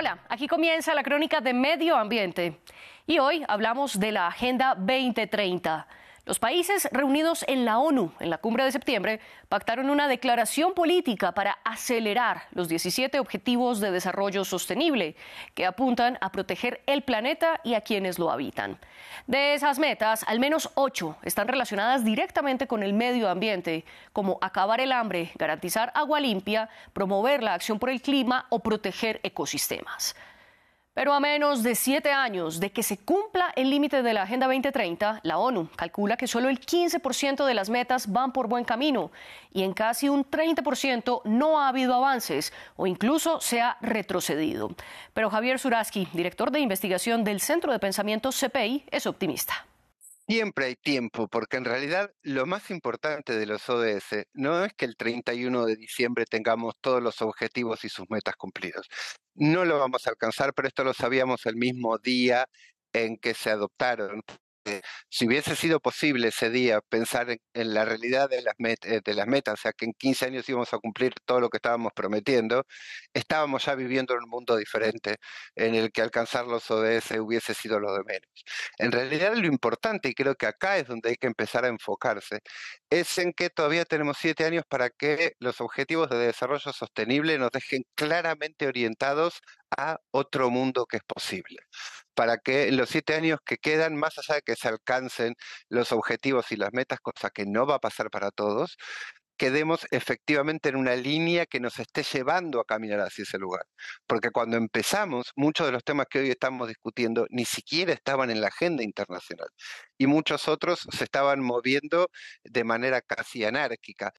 Hola, aquí comienza la crónica de medio ambiente y hoy hablamos de la Agenda 2030. Los países reunidos en la ONU en la cumbre de septiembre pactaron una declaración política para acelerar los 17 objetivos de desarrollo sostenible que apuntan a proteger el planeta y a quienes lo habitan. De esas metas, al menos ocho están relacionadas directamente con el medio ambiente, como acabar el hambre, garantizar agua limpia, promover la acción por el clima o proteger ecosistemas. Pero a menos de siete años de que se cumpla el límite de la Agenda 2030, la ONU calcula que solo el 15% de las metas van por buen camino y en casi un 30% no ha habido avances o incluso se ha retrocedido. Pero Javier Suraski, director de investigación del Centro de Pensamiento CPI, es optimista. Siempre hay tiempo, porque en realidad lo más importante de los ODS no es que el 31 de diciembre tengamos todos los objetivos y sus metas cumplidos. No lo vamos a alcanzar, pero esto lo sabíamos el mismo día en que se adoptaron si hubiese sido posible ese día pensar en, la realidad de las, eh, de las metas, o sea, que en 15 años íbamos a cumplir todo lo que estábamos prometiendo, estábamos ya viviendo en un mundo diferente en el que alcanzar los ODS hubiese sido lo de menos. En realidad lo importante, y creo que acá es donde hay que empezar a enfocarse, es en que todavía tenemos siete años para que los objetivos de desarrollo sostenible nos dejen claramente orientados a otro mundo que es posible. Para que en los siete años que quedan, más allá de que se alcancen los objetivos y las metas, cosa que no va a pasar para todos, quedemos efectivamente en una línea que nos esté llevando a caminar hacia ese lugar. Porque cuando empezamos, muchos de los temas que hoy estamos discutiendo ni siquiera estaban en la agenda internacional y muchos otros se estaban moviendo de manera casi anárquica.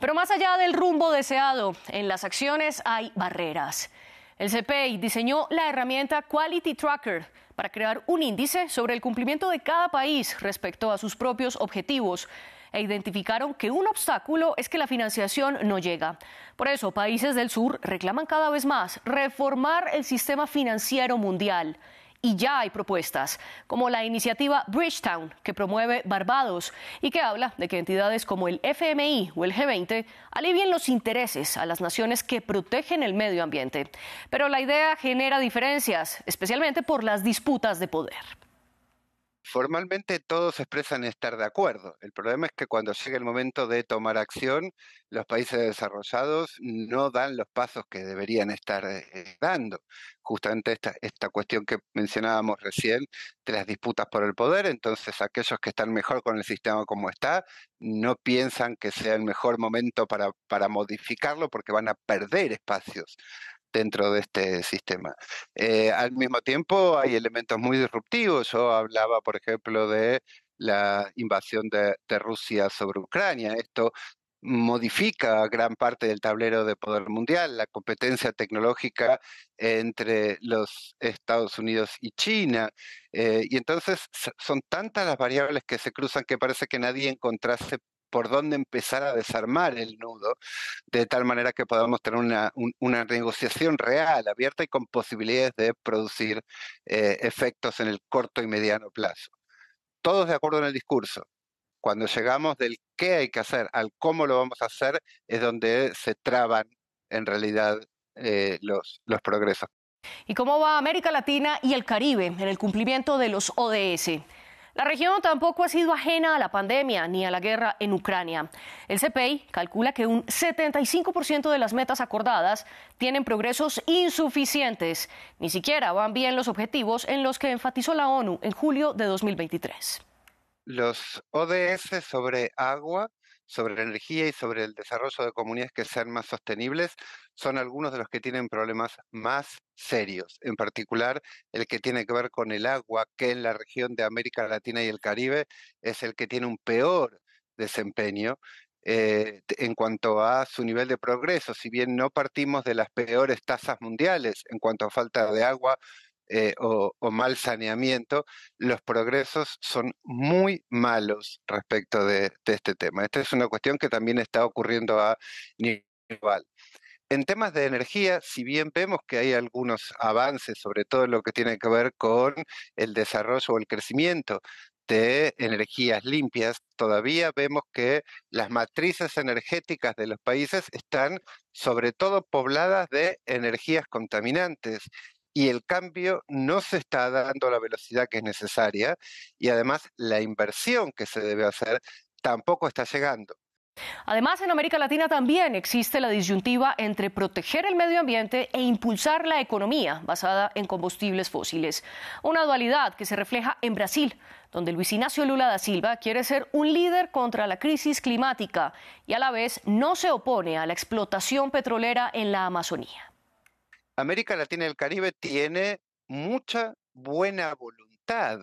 Pero más allá del rumbo deseado, en las acciones hay barreras. El CPI diseñó la herramienta Quality Tracker para crear un índice sobre el cumplimiento de cada país respecto a sus propios objetivos e identificaron que un obstáculo es que la financiación no llega. Por eso, países del sur reclaman cada vez más reformar el sistema financiero mundial y ya hay propuestas, como la iniciativa Bridgetown, que promueve Barbados y que habla de que entidades como el FMI o el G20 alivien los intereses a las naciones que protegen el medio ambiente. Pero la idea genera diferencias, especialmente por las disputas de poder. Formalmente todos expresan estar de acuerdo. El problema es que cuando llega el momento de tomar acción, los países desarrollados no dan los pasos que deberían estar eh, dando. Justamente esta, esta cuestión que mencionábamos recién de las disputas por el poder, entonces aquellos que están mejor con el sistema como está, no piensan que sea el mejor momento para, para modificarlo porque van a perder espacios dentro de este sistema. Eh, al mismo tiempo hay elementos muy disruptivos. Yo hablaba, por ejemplo, de la invasión de, Rusia sobre Ucrania. Esto modifica gran parte del tablero de poder mundial, la competencia tecnológica entre los Estados Unidos y China. Eh, y entonces son tantas las variables que se cruzan que parece que nadie encontrase por dónde empezar a desarmar el nudo, de tal manera que podamos tener una, una negociación real, abierta y con posibilidades de producir eh, efectos en el corto y mediano plazo. Todos de acuerdo en el discurso. Cuando llegamos del qué hay que hacer al cómo lo vamos a hacer, es donde se traban en realidad eh, los, los progresos. ¿Y cómo va América Latina y el Caribe en el cumplimiento de los ODS? La región tampoco ha sido ajena a la pandemia ni a la guerra en Ucrania. El CPI calcula que un 75% de las metas acordadas tienen progresos insuficientes. Ni siquiera van bien los objetivos en los que enfatizó la ONU en julio de 2023. Los ODS sobre agua sobre la energía y sobre el desarrollo de comunidades que sean más sostenibles son algunos de los que tienen problemas más serios, en particular el que tiene que ver con el agua, que en la región de América Latina y el Caribe es el que tiene un peor desempeño eh, en cuanto a su nivel de progreso. Si bien no partimos de las peores tasas mundiales en cuanto a falta de agua, eh, o, mal saneamiento, los progresos son muy malos respecto de, este tema. Esta es una cuestión que también está ocurriendo a nivel. En temas de energía, si bien vemos que hay algunos avances, sobre todo en lo que tiene que ver con el desarrollo o el crecimiento de energías limpias, todavía vemos que las matrices energéticas de los países están sobre todo pobladas de energías contaminantes y el cambio no se está dando a la velocidad que es necesaria y además la inversión que se debe hacer tampoco está llegando. Además, en América Latina también existe la disyuntiva entre proteger el medio ambiente e impulsar la economía basada en combustibles fósiles. Una dualidad que se refleja en Brasil, donde Luis Ignacio Lula da Silva quiere ser un líder contra la crisis climática y a la vez no se opone a la explotación petrolera en la Amazonía. América Latina y el Caribe tiene mucha buena voluntad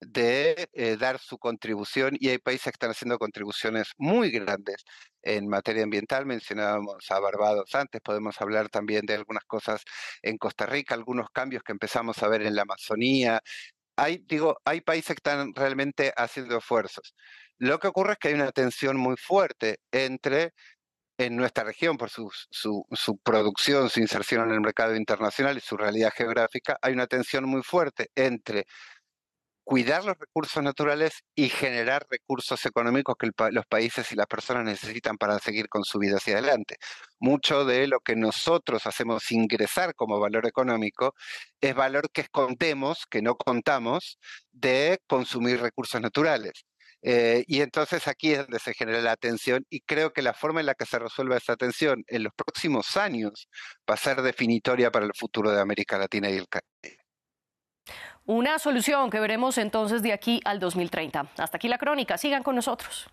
de eh, dar su contribución y hay países que están haciendo contribuciones muy grandes en materia ambiental. Mencionábamos a Barbados antes, podemos hablar también de algunas cosas en Costa Rica, algunos cambios que empezamos a ver en la Amazonía. Hay, digo, hay países que están realmente haciendo esfuerzos. Lo que ocurre es que hay una tensión muy fuerte entre en nuestra región, por su, producción, su inserción en el mercado internacional y su realidad geográfica, hay una tensión muy fuerte entre cuidar los recursos naturales y generar recursos económicos que los países y las personas necesitan para seguir con su vida hacia adelante. Mucho de lo que nosotros hacemos ingresar como valor económico es valor que escondemos, que no contamos, de consumir recursos naturales. Eh, y entonces aquí es donde se genera la tensión y creo que la forma en la que se resuelva esa tensión en los próximos años va a ser definitoria para el futuro de América Latina y el Caribe. Una solución que veremos entonces de aquí al 2030. Hasta aquí la crónica. Sigan con nosotros.